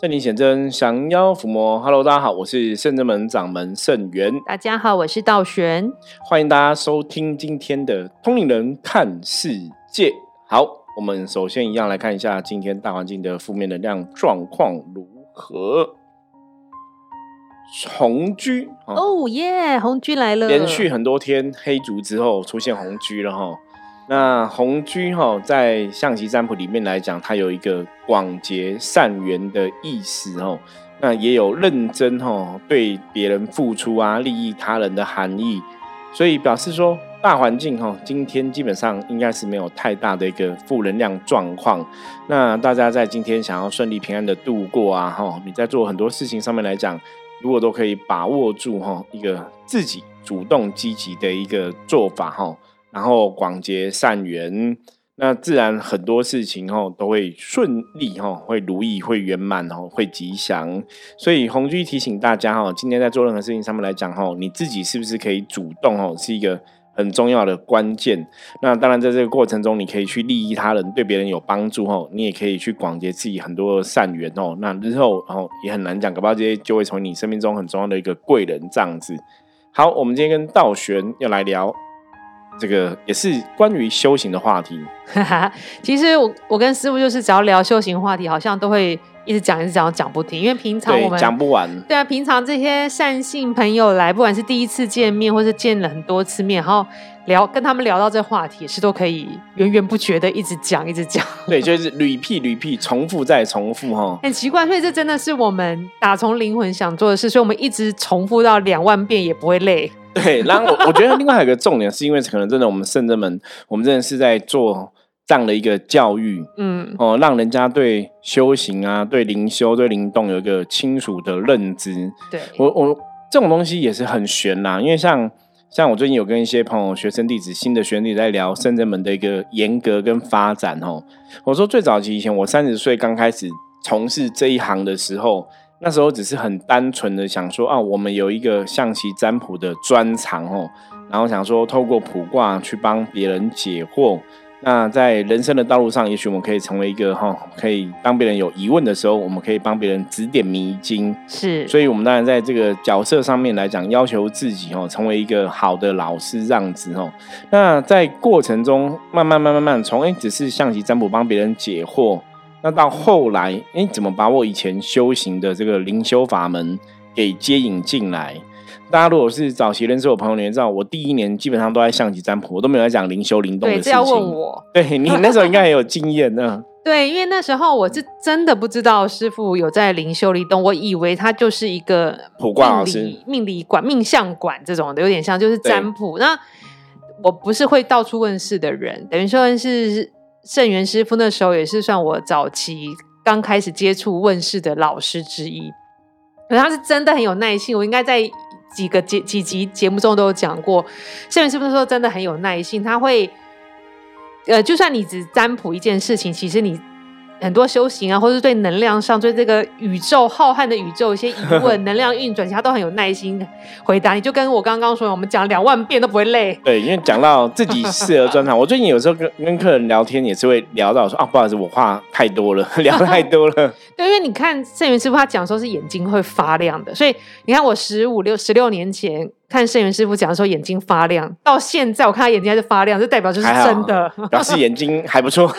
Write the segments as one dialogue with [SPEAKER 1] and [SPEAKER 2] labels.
[SPEAKER 1] 圣灵显真，降妖伏魔。Hello，大家好，我是圣真门掌门圣元。
[SPEAKER 2] 大家好，我是道玄。
[SPEAKER 1] 欢迎大家收听今天的通灵人看世界。好，我们首先一样来看一下今天大环境的负面能量状况如何。红居
[SPEAKER 2] 哦耶，红居来了，
[SPEAKER 1] 连续很多天黑竹之后出现红居了哈。那红居哈，在象棋占卜里面来讲，它有一个广结善缘的意思哦。那也有认真哈，对别人付出啊，利益他人的含义。所以表示说，大环境哈，今天基本上应该是没有太大的一个负能量状况。那大家在今天想要顺利平安的度过啊，哈，你在做很多事情上面来讲，如果都可以把握住哈，一个自己主动积极的一个做法哈。然后广结善缘，那自然很多事情哦都会顺利哈，会如意，会圆满哦，会吉祥。所以红居提醒大家哈，今天在做任何事情上面来讲哈，你自己是不是可以主动哦，是一个很重要的关键。那当然在这个过程中，你可以去利益他人，对别人有帮助哦，你也可以去广结自己很多善缘哦。那日后哦也很难讲，搞不好这些就会成为你生命中很重要的一个贵人这样子。好，我们今天跟道玄要来聊。这个也是关于修行的话题。
[SPEAKER 2] 其实我我跟师傅就是只要聊修行话题，好像都会一直讲一直讲讲不停。因为平常我们
[SPEAKER 1] 讲不完。
[SPEAKER 2] 对啊，平常这些善性朋友来，不管是第一次见面，或是见了很多次面，然后聊跟他们聊到这话题，是都可以源源不绝的一直讲一直讲。
[SPEAKER 1] 对，就是屡辟屡辟，重复再重复哈。
[SPEAKER 2] 很奇怪，所以这真的是我们打从灵魂想做的事，所以我们一直重复到两万遍也不会累。
[SPEAKER 1] 对，然后我我觉得另外有一个重点，是因为可能真的我们圣者们，我们真的是在做这样的一个教育，嗯，哦，让人家对修行啊、对灵修、对灵动有一个清楚的认知。
[SPEAKER 2] 对
[SPEAKER 1] 我我这种东西也是很玄呐，因为像像我最近有跟一些朋友、学生弟子、新的学弟在聊圣者们的一个严格跟发展哦。我说最早期以前，我三十岁刚开始从事这一行的时候。那时候只是很单纯的想说啊，我们有一个象棋占卜的专长哦，然后想说透过卜卦去帮别人解惑。那在人生的道路上，也许我们可以成为一个哈，可以当别人有疑问的时候，我们可以帮别人指点迷津。
[SPEAKER 2] 是，
[SPEAKER 1] 所以我们当然在这个角色上面来讲，要求自己哦，成为一个好的老师这样子哦。那在过程中，慢慢慢慢慢，从哎只是象棋占卜帮别人解惑。那到后来，哎，怎么把我以前修行的这个灵修法门给接引进来？大家如果是早期认识我朋友，你也知道，我第一年基本上都在象棋占卜，我都没有在讲灵修灵动的事情。
[SPEAKER 2] 对，要问我。
[SPEAKER 1] 对你那时候应该也有经验呢。
[SPEAKER 2] 对，因为那时候我是真的不知道师傅有在灵修灵动，我以为他就是一个
[SPEAKER 1] 卜卦老师、
[SPEAKER 2] 命理馆、命相馆这种的，有点像就是占卜。那我不是会到处问事的人，等于说是。圣元师傅那时候也是算我早期刚开始接触问事的老师之一，可他是真的很有耐心。我应该在几个节几集节目中都有讲过，圣元师傅说真的很有耐心，他会，呃，就算你只占卜一件事情，其实你。很多修行啊，或者是对能量上、对这个宇宙浩瀚的宇宙一些疑问、能量运转，其他都很有耐心回答。你就跟我刚刚说，我们讲两万遍都不会累。
[SPEAKER 1] 对，因为讲到自己适合专长，我最近有时候跟跟客人聊天，也是会聊到说啊，不好意思，我话太多了，聊太多了。
[SPEAKER 2] 对，因为你看圣元师傅他讲说是眼睛会发亮的，所以你看我十五六十六年前。看圣元师傅讲的时候，眼睛发亮，到现在我看他眼睛还是发亮，就代表就是真的，
[SPEAKER 1] 表示眼睛还不错，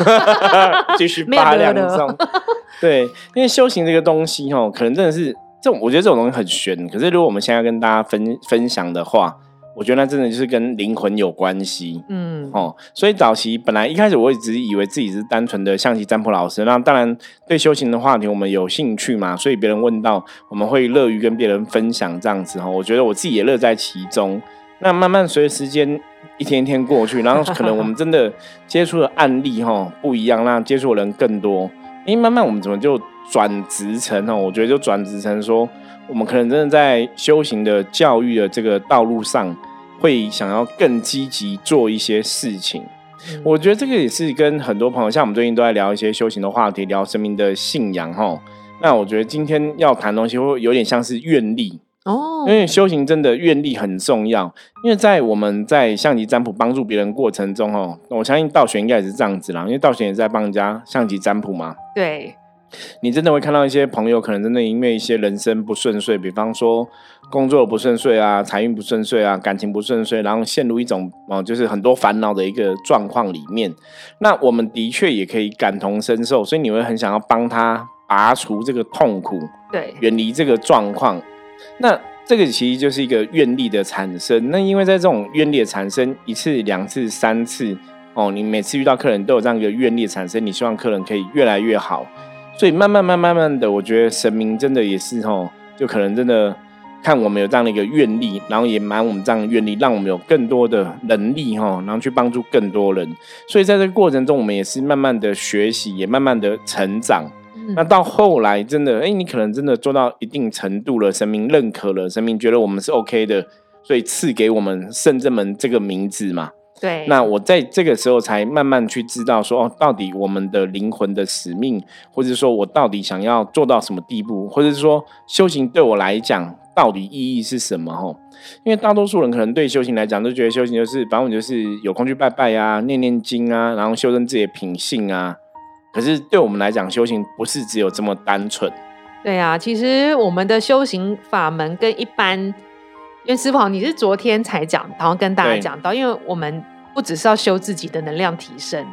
[SPEAKER 1] 继续发亮这种。对，因为修行这个东西哦，可能真的是这种，我觉得这种东西很玄。可是如果我们现在跟大家分分享的话。我觉得那真的就是跟灵魂有关系，嗯，哦，所以早期本来一开始我一直以为自己是单纯的象棋占卜老师，那当然对修行的话题我们有兴趣嘛，所以别人问到我们会乐于跟别人分享这样子哈，我觉得我自己也乐在其中。那慢慢随着时间一天一天过去，然后可能我们真的接触的案例哈不一样，那接触的人更多，因慢慢我们怎么就转职成哦，我觉得就转职成说。我们可能真的在修行的教育的这个道路上，会想要更积极做一些事情。我觉得这个也是跟很多朋友，像我们最近都在聊一些修行的话题，聊生命的信仰哈。那我觉得今天要谈东西，会有点像是愿力哦，因为修行真的愿力很重要。因为在我们在象棋占卜帮助别人过程中哦，我相信道玄应该也是这样子啦，因为道玄也在帮人家象棋占卜嘛。
[SPEAKER 2] 对。
[SPEAKER 1] 你真的会看到一些朋友，可能真的因为一些人生不顺遂，比方说工作不顺遂啊，财运不顺遂啊，感情不顺遂，然后陷入一种哦，就是很多烦恼的一个状况里面。那我们的确也可以感同身受，所以你会很想要帮他拔除这个痛苦，
[SPEAKER 2] 对，
[SPEAKER 1] 远离这个状况。那这个其实就是一个愿力的产生。那因为在这种愿力的产生一次、两次、三次哦，你每次遇到客人都有这样一个愿力产生，你希望客人可以越来越好。所以慢慢、慢、慢慢的，我觉得神明真的也是吼，就可能真的看我们有这样的一个愿力，然后也满我们这样的愿力，让我们有更多的能力哈，然后去帮助更多人。所以在这个过程中，我们也是慢慢的学习，也慢慢的成长。那到后来，真的，哎，你可能真的做到一定程度了，神明认可了，神明觉得我们是 OK 的，所以赐给我们圣正门这个名字嘛。
[SPEAKER 2] 对，
[SPEAKER 1] 那我在这个时候才慢慢去知道说，哦，到底我们的灵魂的使命，或者说我到底想要做到什么地步，或者是说修行对我来讲到底意义是什么？吼，因为大多数人可能对修行来讲，都觉得修行就是，反正就是有空去拜拜啊，念念经啊，然后修正自己的品性啊。可是对我们来讲，修行不是只有这么单纯。
[SPEAKER 2] 对啊，其实我们的修行法门跟一般。因为师傅好，你是昨天才讲，然后跟大家讲到，因为我们不只是要修自己的能量提升，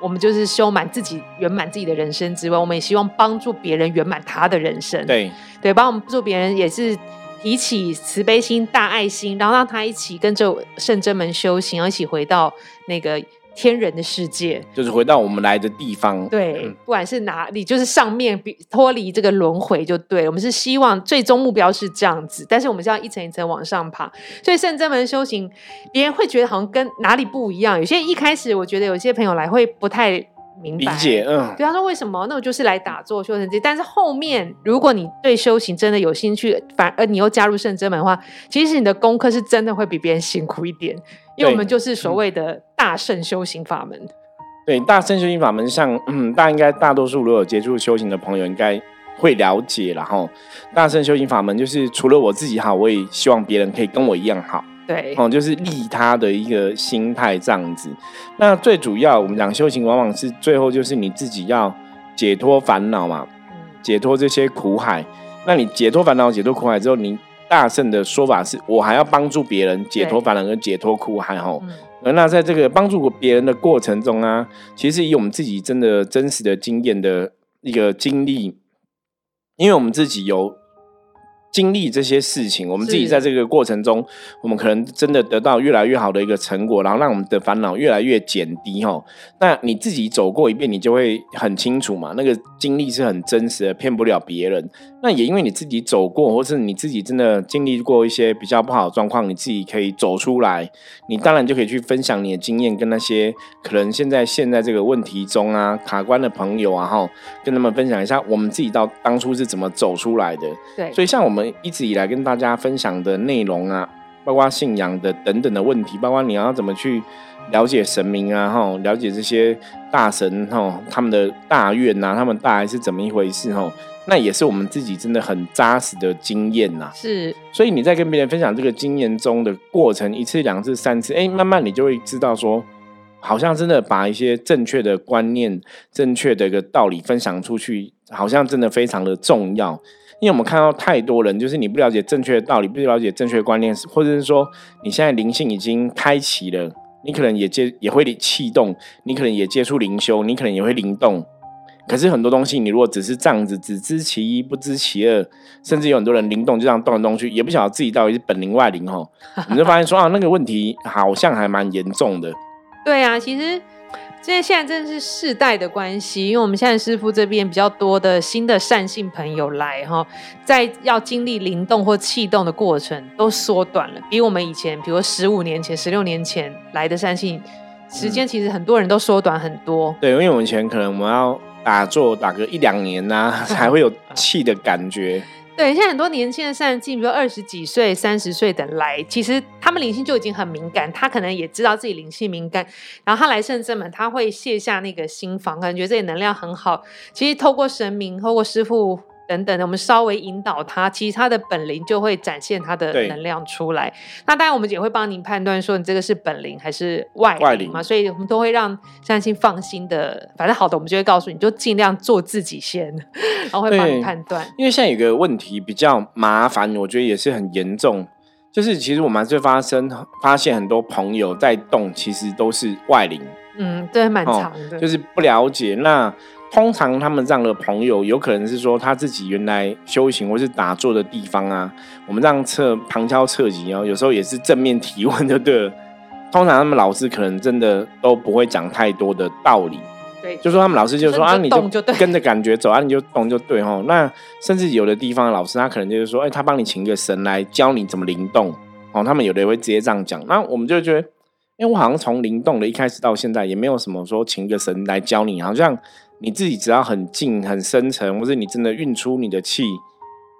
[SPEAKER 2] 我们就是修满自己圆满自己的人生之外，我们也希望帮助别人圆满他的人生。
[SPEAKER 1] 对
[SPEAKER 2] 对，帮助别人也是提起慈悲心、大爱心，然后让他一起跟着圣真门修行，然后一起回到那个。天人的世界，
[SPEAKER 1] 就是回到我们来的地方。
[SPEAKER 2] 对，不管是哪里，就是上面比脱离这个轮回就对。我们是希望最终目标是这样子，但是我们是要一层一层往上爬。所以圣真门修行，别人会觉得好像跟哪里不一样。有些一开始，我觉得有些朋友来会不太。
[SPEAKER 1] 理解，嗯，
[SPEAKER 2] 对他说为什么？那我就是来打坐修成这，但是后面如果你对修行真的有兴趣，反而你又加入圣真门的话，其实你的功课是真的会比别人辛苦一点，因为我们就是所谓的大圣修行法门。
[SPEAKER 1] 对，大圣修行法门，像嗯，大家应该大多数如果有接触修行的朋友，应该会了解。然后，大圣修行法门就是除了我自己好，我也希望别人可以跟我一样好。
[SPEAKER 2] 对，
[SPEAKER 1] 哦，就是利他的一个心态这样子。那最主要，我们讲修行，往往是最后就是你自己要解脱烦恼嘛，解脱这些苦海。那你解脱烦恼、解脱苦海之后，你大圣的说法是我还要帮助别人解脱烦恼跟解脱苦海吼。那在这个帮助别人的过程中啊，其实以我们自己真的真实的经验的一个经历，因为我们自己有。经历这些事情，我们自己在这个过程中，我们可能真的得到越来越好的一个成果，然后让我们的烦恼越来越减低哈。那你自己走过一遍，你就会很清楚嘛，那个经历是很真实的，骗不了别人。那也因为你自己走过，或是你自己真的经历过一些比较不好的状况，你自己可以走出来，你当然就可以去分享你的经验，跟那些可能现在现在这个问题中啊卡关的朋友啊哈，跟他们分享一下我们自己到当初是怎么走出来的。
[SPEAKER 2] 对，
[SPEAKER 1] 所以像我们。一直以来跟大家分享的内容啊，包括信仰的等等的问题，包括你要怎么去了解神明啊，哈，了解这些大神哈，他们的大愿呐，他们大概是怎么一回事哈，那也是我们自己真的很扎实的经验呐。
[SPEAKER 2] 是，
[SPEAKER 1] 所以你在跟别人分享这个经验中的过程，一次、两次、三次，哎，慢慢你就会知道说，好像真的把一些正确的观念、正确的一个道理分享出去，好像真的非常的重要。因为我们看到太多人，就是你不了解正确的道理，不了解正确的观念，或者是说你现在灵性已经开启了，你可能也接也会气动，你可能也接触灵修，你可能也会灵动。可是很多东西，你如果只是这样子，只知其一不知其二，甚至有很多人灵动就这样动来动去，也不晓得自己到底是本灵外灵吼，你就发现说啊，那个问题好像还蛮严重的。
[SPEAKER 2] 对啊，其实。因为现在真的是世代的关系，因为我们现在师傅这边比较多的新的善性朋友来哈，在要经历灵动或气动的过程都缩短了，比我们以前，比如十五年前、十六年前来的善性时间，其实很多人都缩短很多。
[SPEAKER 1] 对，因为我们以前可能我们要打坐打个一两年呐，才会有气的感觉。
[SPEAKER 2] 对，现在很多年轻的善境，比如二十几岁、三十岁的来，其实他们灵性就已经很敏感，他可能也知道自己灵性敏感，然后他来圣正门，他会卸下那个心防，感觉这里能量很好。其实透过神明、透过师傅等等的，我们稍微引导他，其实他的本灵就会展现他的能量出来。那当然，我们也会帮您判断说你这个是本灵还是外
[SPEAKER 1] 外灵
[SPEAKER 2] 灵嘛，所以我们都会让相信放心的。反正好的，我们就会告诉你，就尽量做自己先，然后会帮你判断。
[SPEAKER 1] 因为现在有个问题比较麻烦，我觉得也是很严重，就是其实我们还是会发生发现很多朋友在动，其实都是外灵，
[SPEAKER 2] 嗯，对，蛮
[SPEAKER 1] 哦
[SPEAKER 2] 长的，
[SPEAKER 1] 就是不了解。那通常他们这样的朋友，有可能是说他自己原来修行或是打坐的地方啊，我们这样测旁敲侧击哦，有时候也是正面提问就，对了。通常他们老师可能真的都不会讲太多的道理，
[SPEAKER 2] 对，
[SPEAKER 1] 就说他们老师就说
[SPEAKER 2] 说
[SPEAKER 1] 啊，你
[SPEAKER 2] 你就
[SPEAKER 1] 跟着感觉走啊，你就动就对哦。那甚至有的地方的老师他可能就是说，哎、他帮你请一个神来教你怎么灵动哦。他们有的也会直接这样讲。那我们就觉得，因为我好像从灵动的一开始到现在，也没有什么说请一个神来教你，好像你自己只要很静、很深沉，或是你真的运出你的气，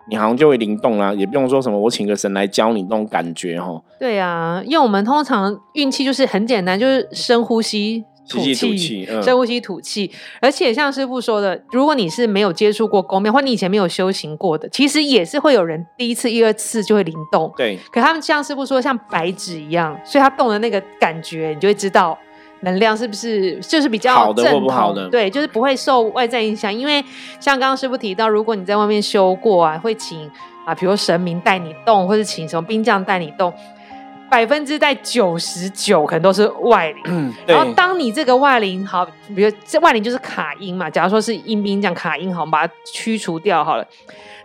[SPEAKER 1] 你好像就会灵动啦、也不用说什么我请个神来教你那种感觉哈。
[SPEAKER 2] 对啊，因为我们通常运气就是很简单，就是深呼吸。吐
[SPEAKER 1] 吸气吐
[SPEAKER 2] 气
[SPEAKER 1] 气，嗯
[SPEAKER 2] 深呼吸吐气，而且像师傅说的，如果你是没有接触过宫庙，或你以前没有修行过的，其实也是会有人第一次、第二次就会灵动。
[SPEAKER 1] 对，
[SPEAKER 2] 可他们像师傅说，像白纸一样，所以他动的那个感觉，你就会知道能量是不是就是比较
[SPEAKER 1] 好的或不好的
[SPEAKER 2] 对，就是不会受外在影响。因为像刚刚师傅提到，如果你在外面修过啊，会请啊，比如神明带你动，或者请什么兵将带你动。百分之在九十九可能都是外灵，
[SPEAKER 1] 嗯，
[SPEAKER 2] 然后当你这个外灵好，比如这外灵就是卡音嘛，假如说是阴兵这样卡音好，我们把它驱除掉好了，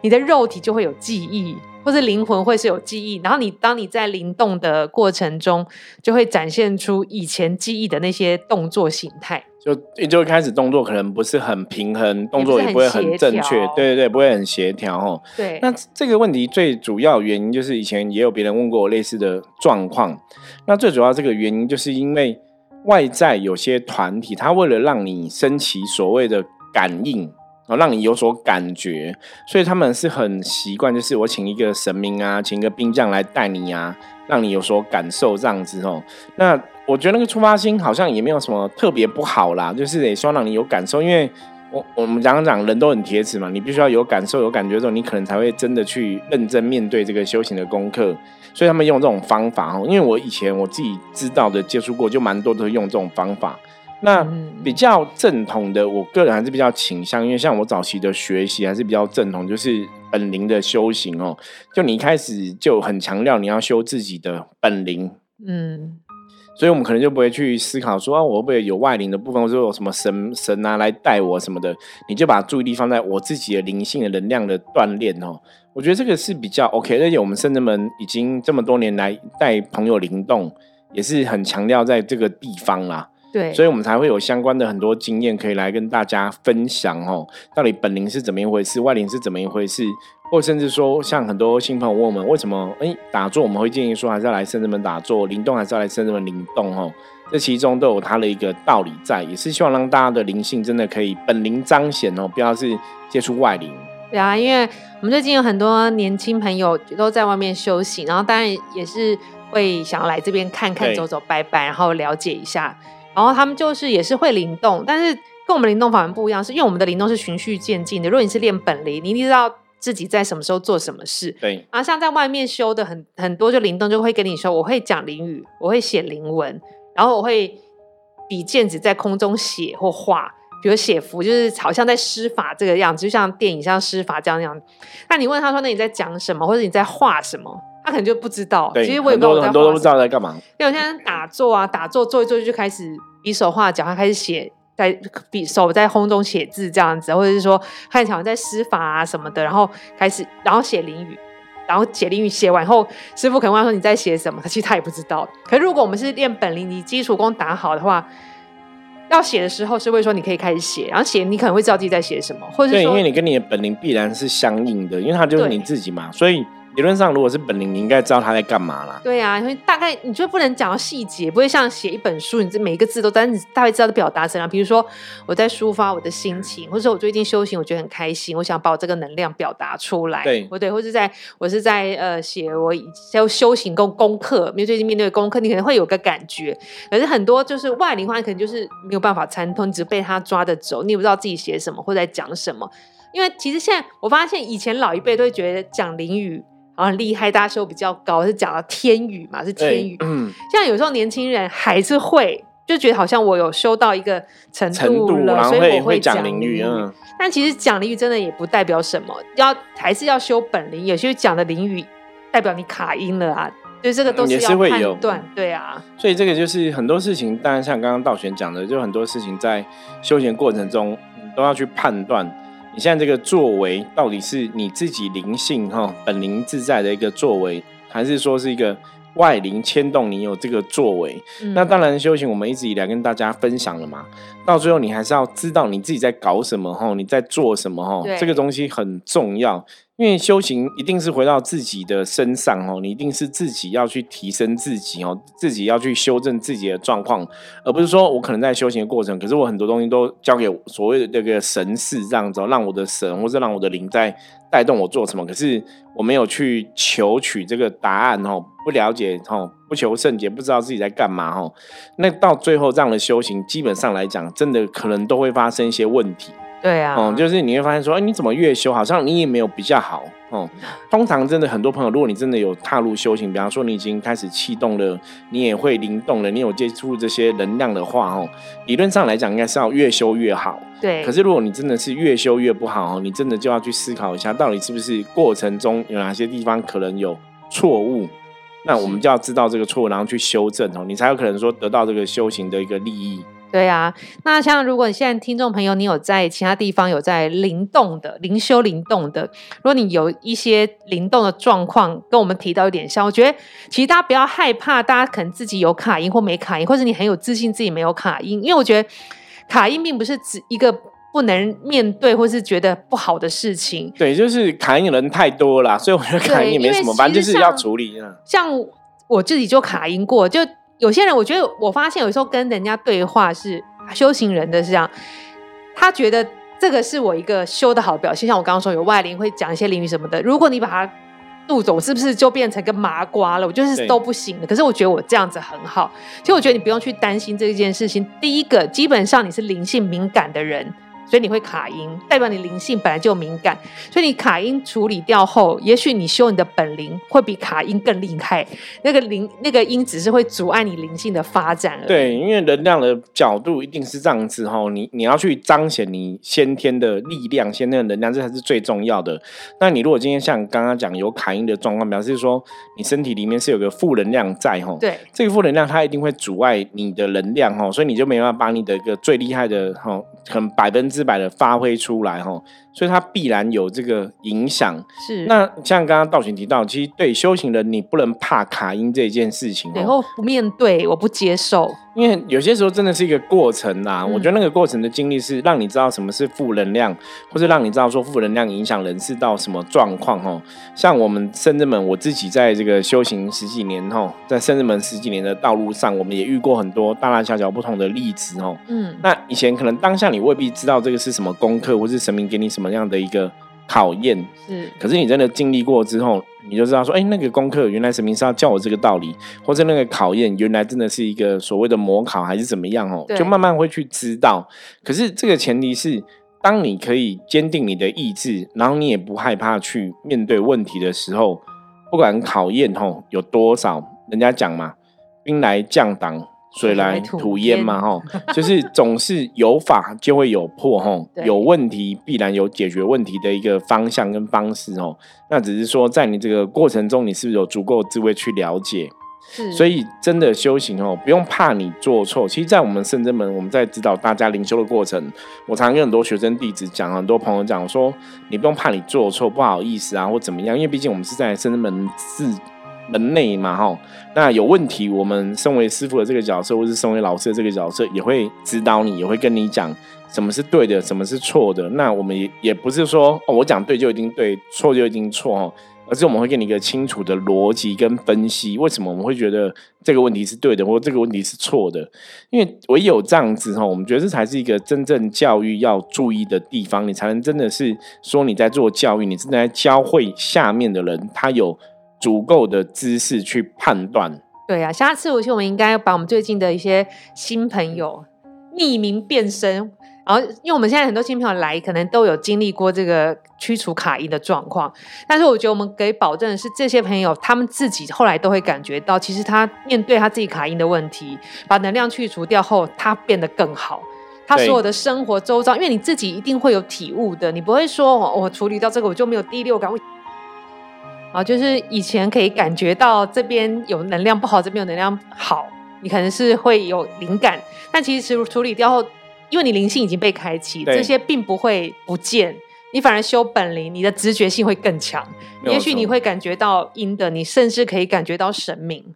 [SPEAKER 2] 你的肉体就会有记忆，或是灵魂会是有记忆，然后你当你在灵动的过程中，就会展现出以前记忆的那些动作形态。
[SPEAKER 1] 就就会开始动作可能不是很平衡，动作也不会很正确，对对对，不会很协调哦。
[SPEAKER 2] 对，
[SPEAKER 1] 那这个问题最主要原因就是以前也有别人问过我类似的状况。那最主要这个原因就是因为外在有些团体，他为了让你升起所谓的感应。哦，让你有所感觉，所以他们是很习惯，就是我请一个神明啊，请一个兵将来带你啊，让你有所感受这样子哦。那我觉得那个出发心好像也没有什么特别不好啦，就是也希望让你有感受，因为我我们讲讲人都很铁齿嘛，你必须要有感受、有感觉之后，你可能才会真的去认真面对这个修行的功课。所以他们用这种方法哦，因为我以前我自己知道的、接触过，就蛮多都是用这种方法。那
[SPEAKER 2] 嗯
[SPEAKER 1] 比较正统的，我个人还是比较倾向，因为像我早期的学习还是比较正统，就是本灵的修行哦。就你一开始就很强调你要修自己的本灵，
[SPEAKER 2] 嗯，
[SPEAKER 1] 所以我们可能就不会去思考说啊，我会不会有外灵的部分，或者有什么神神啊来带我什么的，你就把注意力放在我自己的灵性的能量的锻炼哦。我觉得这个是比较 OK，而且我们圣人们已经这么多年来带朋友灵动，也是很强调在这个地方啦。
[SPEAKER 2] 对，
[SPEAKER 1] 所以我们才会有相关的很多经验可以来跟大家分享哦。到底本灵是怎么一回事，外灵是怎么一回事，或甚至说，像很多新朋友问我们，为什么哎打坐我们会建议说还是要来圣人们打坐，灵动还是要来圣人们灵动哦？这其中都有它的一个道理在，也是希望让大家的灵性真的可以本灵彰显哦，不要是接触外灵。
[SPEAKER 2] 对啊，因为我们最近有很多年轻朋友都在外面休息，然后当然也是会想要来这边看看、走走、拜拜，然后了解一下。然后他们就是也是会灵动，但是跟我们灵动法门不一样，是因为我们的灵动是循序渐进的。如果你是练本灵，你一定知道自己在什么时候做什么事。
[SPEAKER 1] 对，
[SPEAKER 2] 然后像在外面修的很很多，就灵动就会跟你说，我会讲灵语，我会写灵文，然后我会比剑子在空中写或画，比如写符，就是好像在施法这个样子，就像电影像施法这样样。那你问他说，那你在讲什么，或者你在画什么？他可能就不知道。
[SPEAKER 1] 对，
[SPEAKER 2] 其实我也不知道在
[SPEAKER 1] 很多都不知。道在干嘛。
[SPEAKER 2] 因为我现在打坐啊，打坐做一做就开始比手画脚，他开始写。在比手在空中写字这样子，或者是说看起来在施法啊什么的，然后开始然后写淋雨，然后写淋雨写完后，师傅可能问他说你在写什么，他其实他也不知道。可是如果我们是练本领，你基础功打好的话，要写的时候是会说你可以开始写，然后写你可能会知道自己在写什么，或者
[SPEAKER 1] 对，
[SPEAKER 2] 是说
[SPEAKER 1] 因为你跟你的本领必然是相应的，因为它就是你自己嘛，所以理论上如果是本灵，你应该知道他在干嘛啦。
[SPEAKER 2] 对啊，因为大概你就不能讲到细节，不会像写一本书，你这每一个字都，但是你大概知道的表达怎样。比如说我在抒发我的心情，或者说我最近修行，我觉得很开心，我想把我这个能量表达出来。
[SPEAKER 1] 对
[SPEAKER 2] 或对，或者在我是在呃写我修修行功功课，因为最近面对的功课，你可能会有个感觉。可是很多就是外灵话，你可能就是没有办法参透，你只被他抓着走，你也不知道自己写什么或在讲什么。因为其实现在我发现以前老一辈都会觉得讲淋雨好像很厉害，大家修比较高，是讲到天语嘛，是天语。嗯，像有时候年轻人还是会就觉得好像我有修到一个程度了，所以我会讲淋雨。嗯，但其实讲淋雨真的也不代表什么，要还是要修本领。有些讲的淋雨代表你卡音了啊。所以这个都是要判断，对啊。
[SPEAKER 1] 所以这个就是很多事情，当然像刚刚道玄讲的，就很多事情在修行过程中都要去判断，你现在这个作为到底是你自己灵性哈本灵自在的一个作为，还是说是一个外灵牵动你有这个作为？那当然修行我们一直以来跟大家分享了嘛，到最后你还是要知道你自己在搞什么哈，你在做什么哈，这个东西很重要。因为修行一定是回到自己的身上哦，你一定是自己要去提升自己哦，自己要去修正自己的状况，而不是说我可能在修行的过程，可是我很多东西都交给所谓的这个神事这样子，让我的神或者让我的灵在带动我做什么，可是我没有去求取这个答案哦，不了解哦，不求甚解，不知道自己在干嘛哦，那到最后这样的修行，基本上来讲，真的可能都会发生一些问题。
[SPEAKER 2] 对啊，
[SPEAKER 1] 哦，就是你会发现说，哎，你怎么越修，好像你也没有比较好哦。通常真的很多朋友，如果你真的有踏入修行，比方说你已经开始气动了，你也会灵动了，你有接触这些能量的话，哦，理论上来讲，应该是要越修越好。
[SPEAKER 2] 对。
[SPEAKER 1] 可是如果你真的是越修越不好，你真的就要去思考一下，到底是不是过程中有哪些地方可能有错误，那我们就要知道这个错误，然后去修正哦，你才有可能说得到这个修行的一个利益。
[SPEAKER 2] 对啊，那像如果你现在听众朋友，你有在其他地方有在灵动的灵修灵动的，如果你有一些灵动的状况，跟我们提到一点像，我觉得其实大家不要害怕，大家可能自己有卡音或没卡音，或者你很有自信自己没有卡音，因为我觉得卡音并不是指一个不能面对或是觉得不好的事情。
[SPEAKER 1] 对，就是卡音的人太多了，所以我觉得卡音也没什么，反正就是要处理。
[SPEAKER 2] 像我自己就卡音过，就。有些人，我觉得我发现有时候跟人家对话是修行人的是这样，他觉得这个是我一个修的好表现。像我刚刚说有外灵会讲一些灵语什么的，如果你把它渡走，是不是就变成个麻瓜了？我就是都不行了。可是我觉得我这样子很好，其实我觉得你不用去担心这件事情。第一个，基本上你是灵性敏感的人。所以你会卡音，代表你灵性本来就敏感。所以你卡音处理掉后，也许你修你的本灵会比卡音更厉害。那个灵那个音只是会阻碍你灵性的发展而已。
[SPEAKER 1] 对，因为能量的角度一定是这样子哈。你你要去彰显你先天的力量，先天的能量，这才是最重要的。那你如果今天像刚刚讲有卡音的状况，表示说你身体里面是有个负能量在哈。
[SPEAKER 2] 对，
[SPEAKER 1] 这个负能量它一定会阻碍你的能量哈，所以你就没办法把你的一个最厉害的哈，可能百分之百的发挥出来吼。所以它必然有这个影响。
[SPEAKER 2] 是。
[SPEAKER 1] 那像刚刚道玄提到，其实对修行人，你不能怕卡音这件事情。
[SPEAKER 2] 然后不面对，我不接受。
[SPEAKER 1] 因为有些时候真的是一个过程呐。我觉得那个过程的经历是让你知道什么是负能量，或是让你知道说负能量影响人是到什么状况哦。像我们圣人们，我自己在这个修行十几年哈，在圣人们十几年的道路上，我们也遇过很多大大小小不同的例子哦。嗯。那以前可能当下你未必知道这个是什么功课，或是神明给你什么。什么样的一个考验？
[SPEAKER 2] 是，
[SPEAKER 1] 可是你真的经历过之后，你就知道说，哎，那个功课原来神明是要教我这个道理，或者那个考验原来真的是一个所谓的模考，还是怎么样哦？就慢慢会去知道。可是这个前提是，当你可以坚定你的意志，然后你也不害怕去面对问题的时候，不管考验吼有多少，人家讲嘛，兵来将挡。水来土淹嘛，哈，就是总是有法就会有破，哈，有问题必然有解决问题的一个方向跟方式，哦。那只是说在你这个过程中，你是不是有足够智慧去了解？
[SPEAKER 2] 是，
[SPEAKER 1] 所以真的修行哦，不用怕你做错。其实，在我们圣真门，我们在指导大家灵修的过程，我常跟很多学生弟子讲，很多朋友讲说，你不用怕你做错，不好意思啊，或怎么样，因为毕竟我们是在圣真门自。门内嘛，哈，那有问题，我们身为师傅的这个角色，或是身为老师的这个角色，也会指导你，也会跟你讲什么是对的，什么是错的。那我们也也不是说，哦，我讲对就一定对，错就一定错，哦，而是我们会给你一个清楚的逻辑跟分析，为什么我们会觉得这个问题是对的，或这个问题是错的。因为唯有这样子，哈，我们觉得这才是一个真正教育要注意的地方，你才能真的是说你在做教育，你正在教会下面的人，他有。足够的知识去判断。
[SPEAKER 2] 对啊，下次我觉得我们应该把我们最近的一些新朋友匿名变身，然后，因为我们现在很多新朋友来，可能都有经历过这个驱除卡因的状况，但是我觉得我们可以保证的是，这些朋友他们自己后来都会感觉到，其实他面对他自己卡因的问题，把能量去除掉后，他变得更好。他所有的生活周遭，因为你自己一定会有体悟的，你不会说我处理到这个我就没有第六感。啊，就是以前可以感觉到这边有能量不好，这边有能量好，你可能是会有灵感，但其实处理掉后。因为你灵性已经被开启，这些并不会不见，你反而修本灵，你的直觉性会更强。也许你会感觉到阴的，你甚至可以感觉到神明。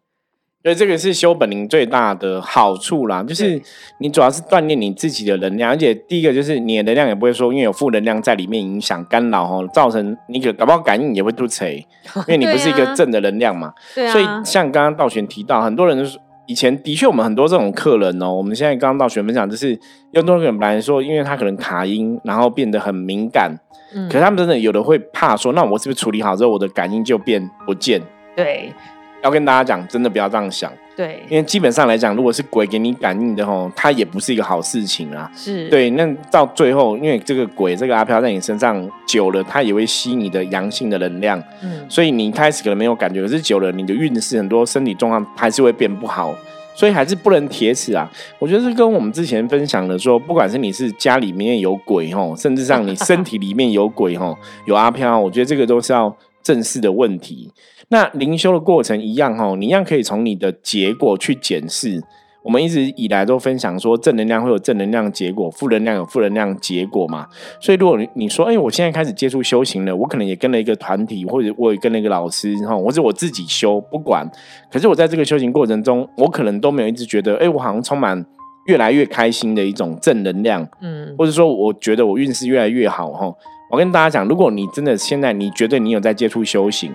[SPEAKER 1] 所以这个是修本灵最大的好处啦，就是你主要是锻炼你自己的能量，而且第一个就是你的能量也不会说因为有负能量在里面影响干扰哦，造成你可搞不好感应也会突锤，因为你不是一个正的能量嘛。
[SPEAKER 2] 对啊。
[SPEAKER 1] 所以像刚刚道玄提到，很多人。以前的确，我们很多这种客人哦，我们现在刚刚道玄分享，就是有很多人本来说，因为他可能卡音，然后变得很敏感，嗯，可是他们真的有的会怕说，那我是不是处理好之后，我的感应就变不见？
[SPEAKER 2] 对。
[SPEAKER 1] 要跟大家讲，真的不要这样想。
[SPEAKER 2] 对，
[SPEAKER 1] 因为基本上来讲，如果是鬼给你感应的吼，它也不是一个好事情啊。
[SPEAKER 2] 是
[SPEAKER 1] 对，那到最后，因为这个鬼这个阿飘在你身上久了，它也会吸你的阳性的能量。嗯，所以你一开始可能没有感觉，可是久了，你的运势很多身体状况还是会变不好。所以还是不能铁齿啊。我觉得是跟我们之前分享的说，不管是你是家里面有鬼吼，甚至让你身体里面有鬼吼，有阿飘，我觉得这个都是要正视的问题。那灵修的过程一样哈，你一样可以从你的结果去检视。我们一直以来都分享说，正能量会有正能量结果，负能量有负能量结果嘛。所以如果你你说，哎，我现在开始接触修行了，我可能也跟了一个团体，或者我也跟了一个老师哈，或者我自己修，不管。可是我在这个修行过程中，我可能都没有一直觉得，哎，我好像充满越来越开心的一种正能量，嗯，或者说我觉得我运势越来越好哈。我跟大家讲，如果你真的现在你觉得你有在接触修行。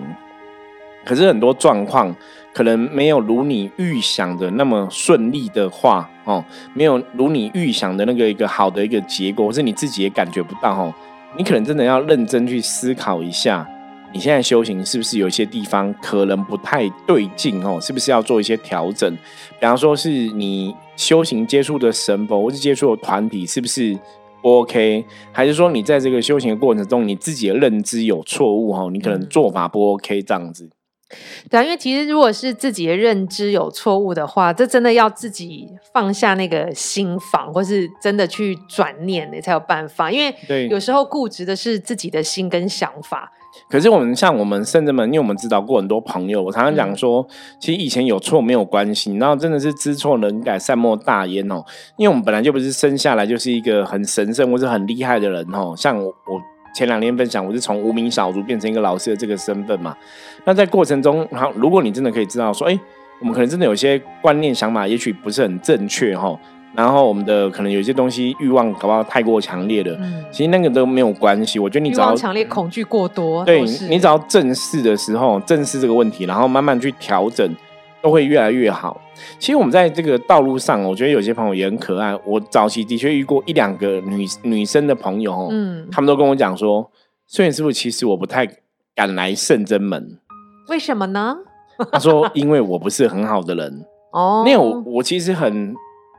[SPEAKER 1] 可是很多状况可能没有如你预想的那么顺利的话，哦，没有如你预想的那个一个好的一个结果，或是你自己也感觉不到，哦，你可能真的要认真去思考一下，你现在修行是不是有一些地方可能不太对劲，哦，是不是要做一些调整？比方说是你修行接触的神佛或是接触的团体是不是不 OK，还是说你在这个修行的过程中你自己的认知有错误，哈，你可能做法不 OK 这样子。
[SPEAKER 2] 对啊，因为其实如果是自己的认知有错误的话，这真的要自己放下那个心房，或是真的去转念，你才有办法。因为有时候固执的是自己的心跟想法。
[SPEAKER 1] 可是我们像我们甚至们，因为我们指导过很多朋友，我常常讲说，其实以前有错没有关系，然后真的是知错能改，善莫大焉哦。因为我们本来就不是生下来就是一个很神圣或是很厉害的人哦，像我。前两天分享，我是从无名小卒变成一个老师的这个身份嘛。那在过程中，好，如果你真的可以知道说，哎，我们可能真的有些观念想法，也许不是很正确哈。然后我们的可能有些东西欲望搞不好太过强烈了，其实那个都没有关系。我觉得你只要
[SPEAKER 2] 强烈恐惧过多，
[SPEAKER 1] 对你只要正视的时候，正视这个问题，然后慢慢去调整。都会越来越好。其实我们在这个道路上，我觉得有些朋友也很可爱。我早期的确遇过一两个女女生的朋友，嗯，他们都跟我讲说：“顺元师傅，其实我不太敢来圣真门，
[SPEAKER 2] 为什么呢？”
[SPEAKER 1] 他说：“因为我不是很好的人。”哦，因为我我其实很。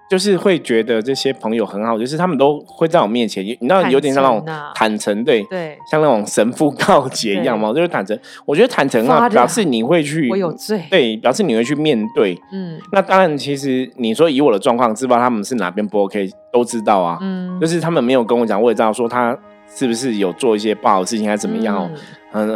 [SPEAKER 1] 就是会觉得这些朋友很好，就是他们都会在我面前，你知道有点像那种坦诚，对
[SPEAKER 2] 对，
[SPEAKER 1] 像那种神父告诫一样嘛，就是坦诚。我觉得坦诚啊，表示你会去，
[SPEAKER 2] 我有罪，
[SPEAKER 1] 对，表示你会去面对。嗯，那当然，其实你说以我的状况，知道他们是哪边不 OK，都知道啊。嗯，就是他们没有跟我讲，我也知道说他是不是有做一些不好的事情，还是怎么样。嗯，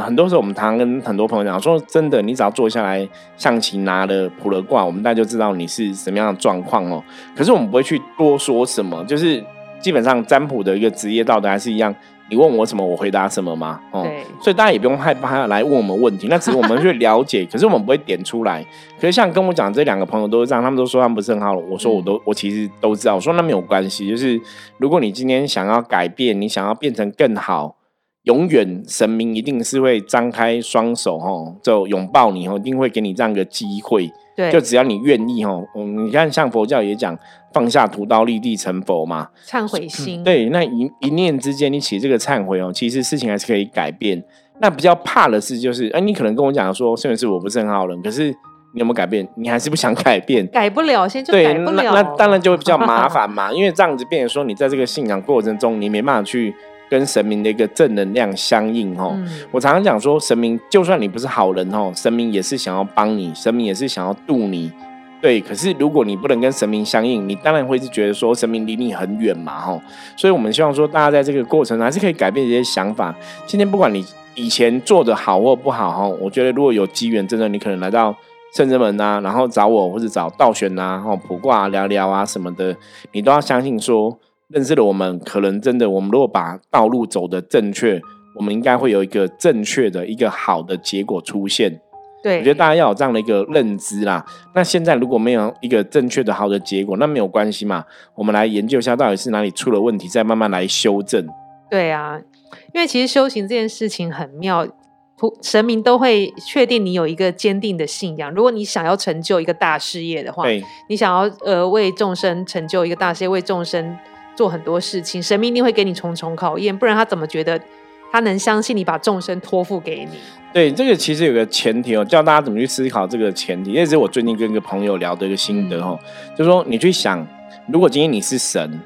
[SPEAKER 1] 很多时候我们常常跟很多朋友讲说，真的，你只要坐下来象棋拿了普了卦，我们大家就知道你是什么样的状况哦。可是我们不会去多说什么，就是基本上占卜的一个职业道德还是一样，你问我什么，我回答什么嘛。
[SPEAKER 2] 哦，
[SPEAKER 1] 所以大家也不用害怕来问我们问题，那只是我们去了解，可是我们不会点出来。可是像跟我讲这两个朋友都是这样，他们都说他们不是很好了。我说我都我其实都知道，我说那没有关系，就是如果你今天想要改变，你想要变成更好。永远，神明一定是会张开双手，哈，就拥抱你，哈，一定会给你这样一个机会。
[SPEAKER 2] 对，
[SPEAKER 1] 就只要你愿意，哈，嗯，你看，像佛教也讲放下屠刀，立地成佛嘛，
[SPEAKER 2] 忏悔心。
[SPEAKER 1] 对，那一一念之间，你起这个忏悔哦，其实事情还是可以改变。那比较怕的是，就是，哎，你可能跟我讲说，虽然是我不是很好人，可是你有没有改变？你还是不想改变？
[SPEAKER 2] 改不了，现在就
[SPEAKER 1] 对，
[SPEAKER 2] 改不了。
[SPEAKER 1] 那那当然就会比较麻烦嘛，因为这样子变成说，你在这个信仰过程中，你没办法去跟神明的一个正能量相应哦。
[SPEAKER 2] 嗯
[SPEAKER 1] 我常常讲说，神明就算你不是好人哦，神明也是想要帮你，神明也是想要渡你。对，可是如果你不能跟神明相应，你当然会是觉得说神明离你很远嘛，吼。所以我们希望说，大家在这个过程还是可以改变一些想法。今天不管你以前做的好或不好，哈，我觉得如果有机缘，真的你可能来到圣真门呐、然后找我或者找道玄呐、吼卜卦、聊聊啊什么的，你都要相信说，认识了我们，可能真的我们如果把道路走的正确，我们应该会有一个正确的一个好的结果出现。
[SPEAKER 2] 对，
[SPEAKER 1] 我觉得大家要有这样的一个认知啦。那现在如果没有一个正确的好的结果，那没有关系嘛。我们来研究一下到底是哪里出了问题，再慢慢来修正。
[SPEAKER 2] 对啊，因为其实修行这件事情很妙，神明都会确定你有一个坚定的信仰。如果你想要成就一个大事业的话，
[SPEAKER 1] 对
[SPEAKER 2] 你想要呃为众生成就一个大事业，为众生做很多事情，神明一定会给你重重考验，不然他怎么觉得他能相信你把众生托付给你？
[SPEAKER 1] 对，这个其实有个前提哦，教大家怎么去思考这个前提，也是我最近跟一个朋友聊的一个心得哦，就是说你去想，如果今天你是神，
[SPEAKER 2] 耶、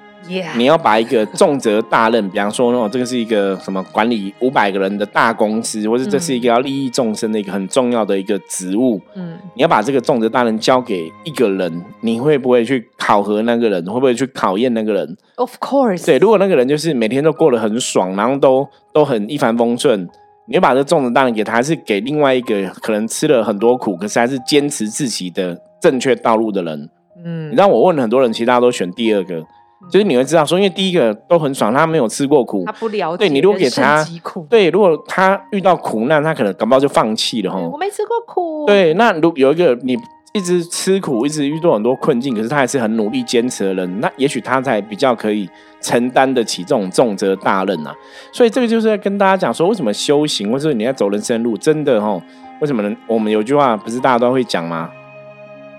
[SPEAKER 1] 你要把一个重责大任，比方说哦，这个是一个什么管理五百个人的大公司，或者这是一个要利益众生的一个很重要的一个职务，
[SPEAKER 2] 嗯，
[SPEAKER 1] 你要把这个重责大任交给一个人，你会不会去考核那个人？会不会去考验那个人
[SPEAKER 2] ？Of course，
[SPEAKER 1] 对，如果那个人就是每天都过得很爽，然后都都很一帆风顺，你会把这个重责大任给他，还是给另外一个可能吃了很多苦，可是还是坚持自己的正确道路的人？
[SPEAKER 2] 嗯
[SPEAKER 1] 你知道我问了很多人，其实大家都选第二个，就是你会知道说，因为第一个都很爽，他没有吃过苦
[SPEAKER 2] 他。不了解
[SPEAKER 1] 对你如果给他对，如果他遇到苦难，他可能搞不好就放弃了哈。
[SPEAKER 2] 我没吃过苦，，
[SPEAKER 1] 对，那如有一个你一直吃苦，一直遇到很多困境，可是他还是很努力坚持的人，那也许他才比较可以承担得起这种重责大任啊。所以这个就是在跟大家讲说，为什么修行，或者你在走人生路，真的哈，为什么呢？我们有句话不是大家都会讲吗？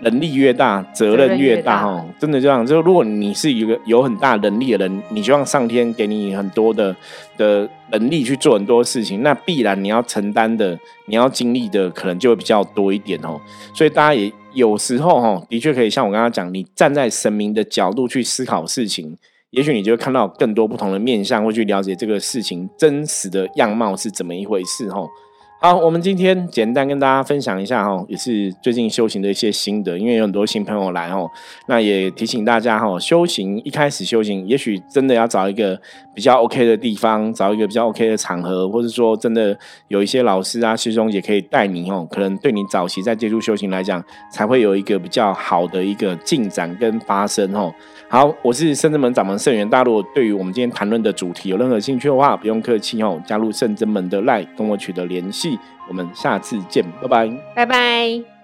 [SPEAKER 1] 能力越大，责任越大
[SPEAKER 2] 责任越
[SPEAKER 1] 哈，真的这样。就如果你是一个有很大能力的人，你希望上天给你很多的的能力去做很多事情，那必然你要承担的、你要经历的，可能就会比较多一点哦。所以大家也有时候哈，的确可以像我刚刚讲，你站在神明的角度去思考事情，也许你就会看到更多不同的面相，会去了解这个事情真实的样貌是怎么一回事哈。好，我们今天简单跟大家分享一下哈，也是最近修行的一些心得，因为有很多新朋友来哦，那也提醒大家哈，修行一开始修行，也许真的要找一个比较 OK 的地方，找一个比较 OK 的场合，或者说真的有一些老师啊、师兄也可以带你哦，可能对你早期在接触修行来讲，才会有一个比较好的一个进展跟发生哦。好，我是圣真门掌门圣元。大家如果对于我们今天谈论的主题有任何兴趣的话，不用客气哦，加入圣真门的 line 跟我取得联系。我们下次见，拜拜。
[SPEAKER 2] 拜拜。